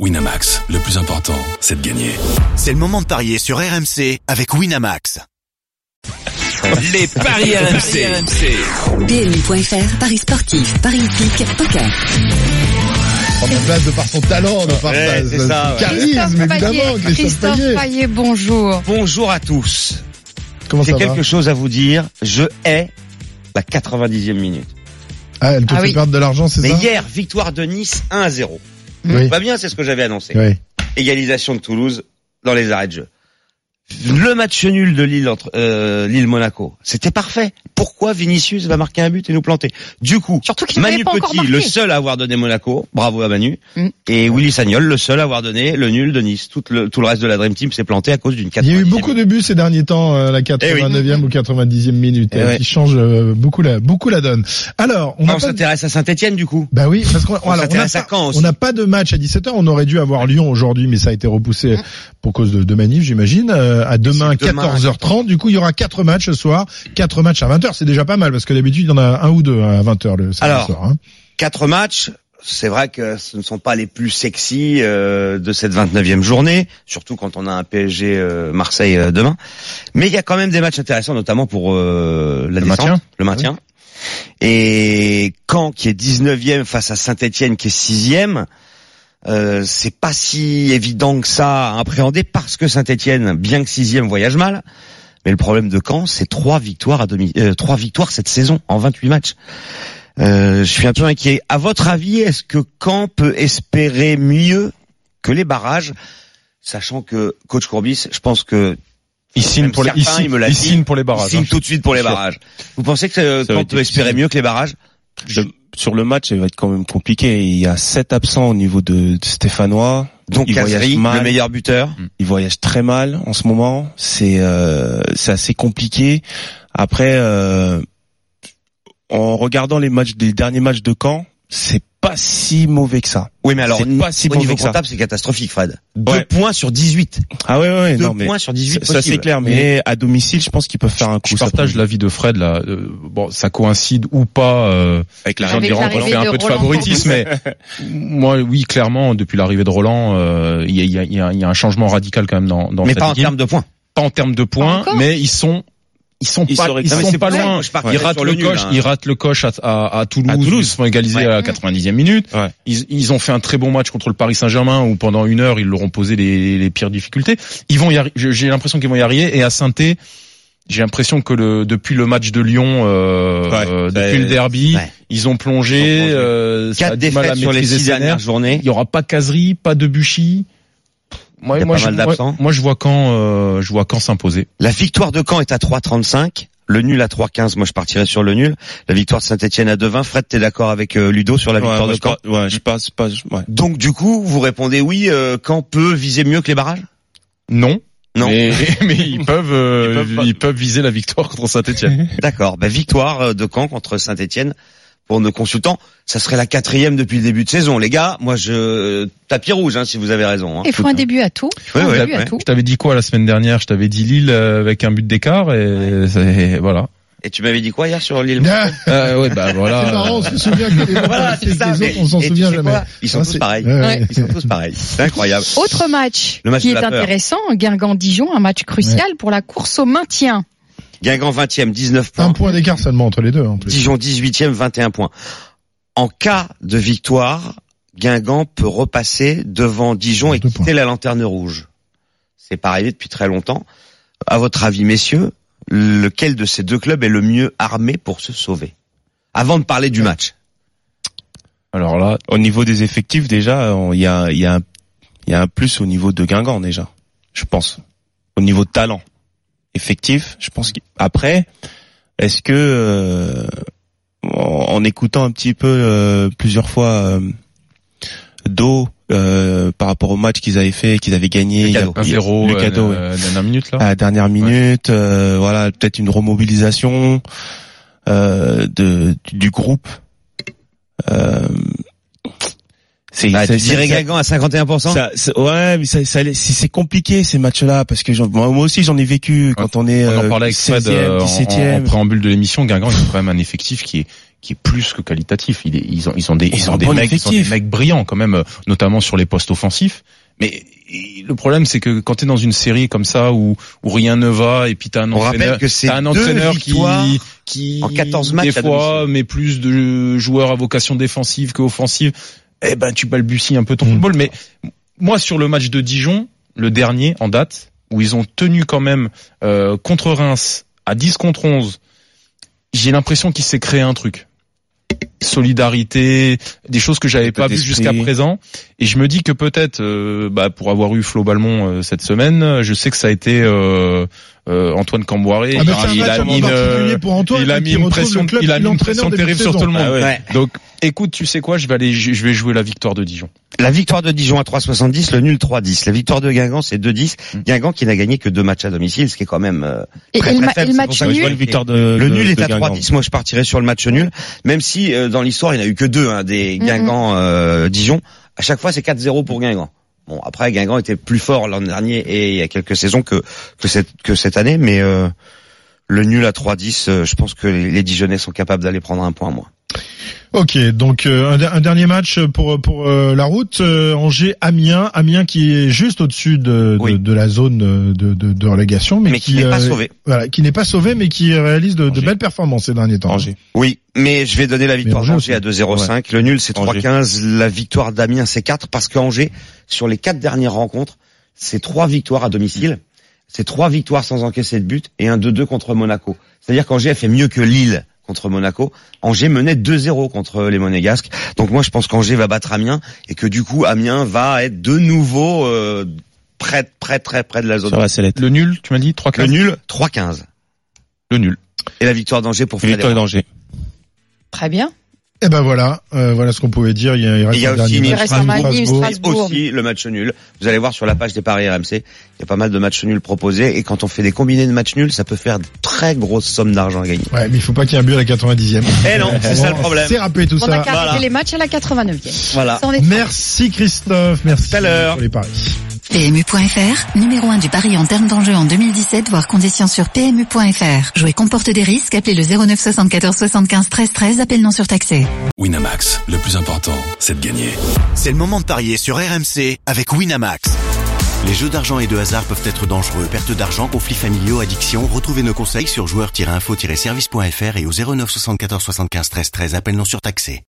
Winamax, le plus important, c'est de gagner. C'est le moment de parier sur RMC avec Winamax. Les paris RMC. PMU.fr, Paris sportif, Paris hippique, poker. la place de par son talent, de par Ouais, sa- ça, son ouais. charisme, évidemment. Christophe Christophe Payet. Payet, bonjour. Bonjour à tous. Comment J'ai ça va quelque chose à vous dire. Je hais la 90e minute. Ah, elle te Ah fait oui. perdre de l'argent, c'est Mais ça? hier, victoire de Nice 1 à 0. Oui. Pas bien, c'est ce que j'avais annoncé. Oui. Égalisation de Toulouse dans les arrêts de jeu. Le match nul de Lille entre euh, Lille Monaco, c'était parfait. Pourquoi Vinicius va marquer un but et nous planter? Du coup, Surtout qu'il Manu Petit, le seul à avoir donné Monaco, bravo à Manu, Mm. et Willy Sagnol, le seul à avoir donné le nul de Nice. Tout le, tout le reste de la Dream Team s'est planté à cause d'une 90 Il y a eu beaucoup de buts ces derniers temps, euh, la 89e ou 90e minute, Eh euh, ouais. qui change euh, beaucoup la beaucoup la donne. Alors, on On, pas de- s'intéresse à Saint-Etienne du coup. Bah oui, parce qu'on On on n'a pas, on pas de match à 17h. On aurait dû avoir Lyon aujourd'hui, mais ça a été repoussé pour cause de, de manif, j'imagine. Euh, à demain, C'est demain, 14h30. Du coup, il y aura quatre matchs ce soir, quatre matchs à 20h. C'est déjà pas mal parce que d'habitude, il y en a un ou deux à 20h le samedi Alors, soir. hein. Quatre matchs, c'est vrai que ce ne sont pas les plus sexy euh, de cette 29e journée, surtout quand on a un PSG euh, Marseille euh, demain. Mais il y a quand même des matchs intéressants, notamment pour euh, la Le descente, maintien. le maintien. Et Caen qui est 19e face à Saint-Etienne qui est 6e, euh, c'est pas si évident que ça à appréhender parce que Saint-Etienne, bien que 6e, voyage mal. Mais le problème de Caen, c'est trois victoires à demi, euh, trois victoires cette saison en 28 matchs. Euh, je suis un peu inquiet. À votre avis, est-ce que Caen peut espérer mieux que les barrages, sachant que coach Courbis, je pense que Il signe pour les, il signe, il il dit. signe pour les il barrages. signe hein. tout de suite pour les Sûr. barrages. Vous pensez que Caen peut espérer mieux que les barrages? Je- sur le match, il va être quand même compliqué. Il y a sept absents au niveau de, de Stéphanois. Donc il voyage Kazri, mal. le meilleur buteur. Il voyage très mal en ce moment. C'est euh, c'est assez compliqué. Après, euh, en regardant les matchs des derniers matchs de Caen, c'est pas si mauvais que ça. Oui, mais alors C'est pas si au mauvais niveau que ça. comptable, c'est catastrophique, Fred. Deux Ouais. points sur 18. Ah ouais ouais, ouais, Deux non mais points sur 18 ça, ça, c'est clair. Mais à domicile, je pense qu'ils peuvent faire un coup. Je partage l'avis de Fred là. Euh, bon, ça coïncide ou pas. Euh, avec la Avec qu'on l'arrivée fait un peu de Roland favoritisme, mais moi, oui, clairement, depuis l'arrivée de Roland, euh, il y, a, il y a- il y a- y a un changement radical quand même dans, dans Mais cette pas en termes de points. pas en termes de points, mais ils sont ils sont Ils pas ils sont pas loin. Ils ratent sur le, le nul, coche, hein. ils ratent le coche à, à, à Toulouse, À Toulouse. ils se font égaliser Ouais. à la 90e minute. Ouais. Ils, ils ont fait un très bon match contre le Paris Saint-Germain où pendant une heure ils leur ont posé les, les pires difficultés. Ils vont y arri- j'ai l'impression qu'ils vont y arriver et à saint j'ai l'impression que le, depuis le match de Lyon, euh, Ouais, euh, depuis le derby, ouais. ils ont plongé. Ils ont plongé. euh, ça a Quatre du mal à défaites sur les six dernières journées. Il y aura pas Casery, pas de Buchy. Moi, je, moi, moi, je vois quand, euh, je vois quand s'imposer. La victoire de Caen est à 3,35. Le nul à 3,15. Moi, je partirais sur le nul. La victoire de Saint-Etienne à 2,20. Fred, t'es d'accord avec euh, Ludo sur la Ouais, victoire de je Caen pas- ouais, je passe pas. je- ouais. Donc, du coup, vous répondez oui, euh, Caen peut viser mieux que les barrages? Non. Non. Mais, mais ils peuvent, euh, Ils peuvent ils peuvent viser la victoire contre Saint-Etienne. D'accord. Bah, victoire euh, de Caen contre Saint-Etienne. Pour nos consultants, ça serait la quatrième depuis le début de saison. Les gars, moi, je tapis rouge, hein, si vous avez raison. hein. Il faut un début à tout. Il faut Ouais, un ouais, début à tout. Je t'avais dit quoi la semaine dernière? Je t'avais dit Lille euh, avec un but d'écart et, c'est- voilà. Et tu m'avais dit quoi hier sur l'île Ah, Euh, ouais, bah voilà. c'est marrant, on se souvient que les, Voilà, c'est les ça. autres, on s'en et tu souvient sais jamais. Ils sont Ah, tous c'est- pareils. ouais, ouais. Ils sont tous pareils. C'est incroyable. Autre match Le match qui de est intéressant, Guingamp-Dijon, un match crucial pour la course au maintien. Guingamp 20e, 19 Un points. point d'écart seulement entre les deux, en plus. Dijon 18e, 21 points. En cas de victoire, Guingamp peut repasser devant Dijon et quitter points. la lanterne rouge. C'est pas arrivé depuis très longtemps. À votre avis, messieurs, lequel de ces deux clubs est le mieux armé pour se sauver? Avant de parler du match. Alors là, Au niveau des effectifs, déjà, il y a, il y a, un- il y a un plus au niveau de Guingamp déjà, je pense. Au niveau de talent, effectif, je pense. qu'après, est-ce que euh, en, en écoutant un petit peu euh, plusieurs fois euh, Do euh, par rapport au match qu'ils avaient fait, qu'ils avaient gagné, Le il y a- cadeau. un il y a- zéro le cadeau, ouais. dernière minute là. à la dernière minute, euh, voilà, peut-être une remobilisation euh, de du, du groupe. C'est Bah, c'est- tu dirais Guingamp à 51% ça, ça- ouais, mais ça, ça, c'est c'est compliqué ces matchs-là parce que moi, moi aussi j'en ai vécu quand on est On en euh, parlait avec Fred 16e, euh, en, en, en 17e. préambule de l'émission. Guingamp, ils ont quand même un effectif qui est qui est plus que qualitatif. Il est- ils ont, ils ont des, Ils ils ont ont des bon mecs, ils ont des effectif. mecs brillants quand même, euh, notamment sur les postes offensifs. Mais le problème, c'est que quand tu es dans une série comme ça où, où rien ne va et puis t'as un On entraîneur, que c'est t'as un deux entraîneur victoires qui, qui en 14 matchs des fois met plus de joueurs à vocation défensive que offensive. Eh ben, tu balbuties un peu ton Mm. football. Mais moi, sur le match de Dijon, le dernier en date, où ils ont tenu quand même euh, contre Reims à 10 contre 11, j'ai l'impression qu'il s'est créé un truc. Solidarité, des choses que j'avais pas vues jusqu'à présent. Et je me dis que peut-être, euh, bah, pour avoir eu Flo Balmont euh, cette semaine, je sais que ça a été euh, euh, Antoine Camboiré. Ah, il, a mis une, pour Antoine, il a hein, mis une pression, le club il a mis une pression terrible sur tout le monde. Ah ouais. Donc, écoute, tu sais quoi, je vais aller, je vais jouer la victoire de Dijon. La victoire de Dijon à 3,70, le nul 3,10. La victoire de Guingamp, c'est 2,10. Mm. Guingamp qui n'a gagné que deux matchs à domicile, ce qui est quand même euh, Et, très, et très faible. match nul de Le de- nul est à Guingamp. 3,10. Moi, je partirais sur le match nul. Même si, euh, dans l'histoire, il n'y en a eu que deux, hein, des Mhm. Guingamp, euh, Dijon. À chaque fois, c'est 4-0 pour Guingamp. Bon, après, Guingamp était plus fort l'an dernier et il y a quelques saisons que, que cette, que cette année, mais, euh, le nul à 3-10, euh, je pense que les, les Dijonnais sont capables d'aller prendre un point, moi. Ok, donc euh, un, un dernier match pour pour euh, la route euh, Angers Amiens Amiens qui est juste au-dessus de, de, Oui. de la zone de, de, de relégation mais, Mais qui n'est pas euh, sauvé. voilà qui n'est pas sauvé mais qui réalise de, belles performances ces derniers temps. Angers. Oui, mais je vais donner la victoire Angers d'Angers à 2-0-5. Le nul, c'est Angers. 3-15. La victoire d'Amiens, c'est 4 parce qu'Angers, sur les quatre dernières rencontres, c'est trois victoires à domicile. C'est trois victoires sans encaisser de but et un 2-2 contre Monaco. C'est-à-dire qu'Angers a fait mieux que Lille contre Monaco. Angers menait 2-0 contre les Monégasques. Donc moi, je pense qu'Angers va battre Amiens et que du coup, Amiens va être de nouveau euh, près, près, très près de la zone. La sellette. Le nul, tu m'as dit 3 Le nul, 3-15. Le nul. Et la victoire d'Angers pour Une victoire d'Angers. Très bien. Et ben voilà, euh, voilà ce qu'on pouvait dire. Il y a, il reste Il y a un aussi Nîmes, Strasbourg. Strasbourg. le match nul. Vous allez voir sur la page des paris RMC, il y a pas mal de matchs nuls proposés et quand on fait des combinés de matchs nuls, ça peut faire de très grosses sommes d'argent à gagner. Ouais, mais il faut pas qu'il y ait un but à la 90e. Eh non, c'est ça le problème. C'est râpé tout On a ça. voilà. les matchs à la 89e. Voilà. Merci Christophe, merci à l'heure. pour les paris. PMU.fr, numéro 1 du pari en termes d'enjeu en 2017, voire conditions sur PMU.fr. Jouer comporte des risques, appelez le 09 74 75 13 13, appel non surtaxé. Winamax, le plus important, c'est de gagner. C'est le moment de parier sur RMC avec Winamax. Les jeux d'argent et de hasard peuvent être dangereux. Perte d'argent, conflits familiaux, addiction. Retrouvez nos conseils sur joueurs-info-service.fr et au 09 74 75 13 13. Appel non surtaxé.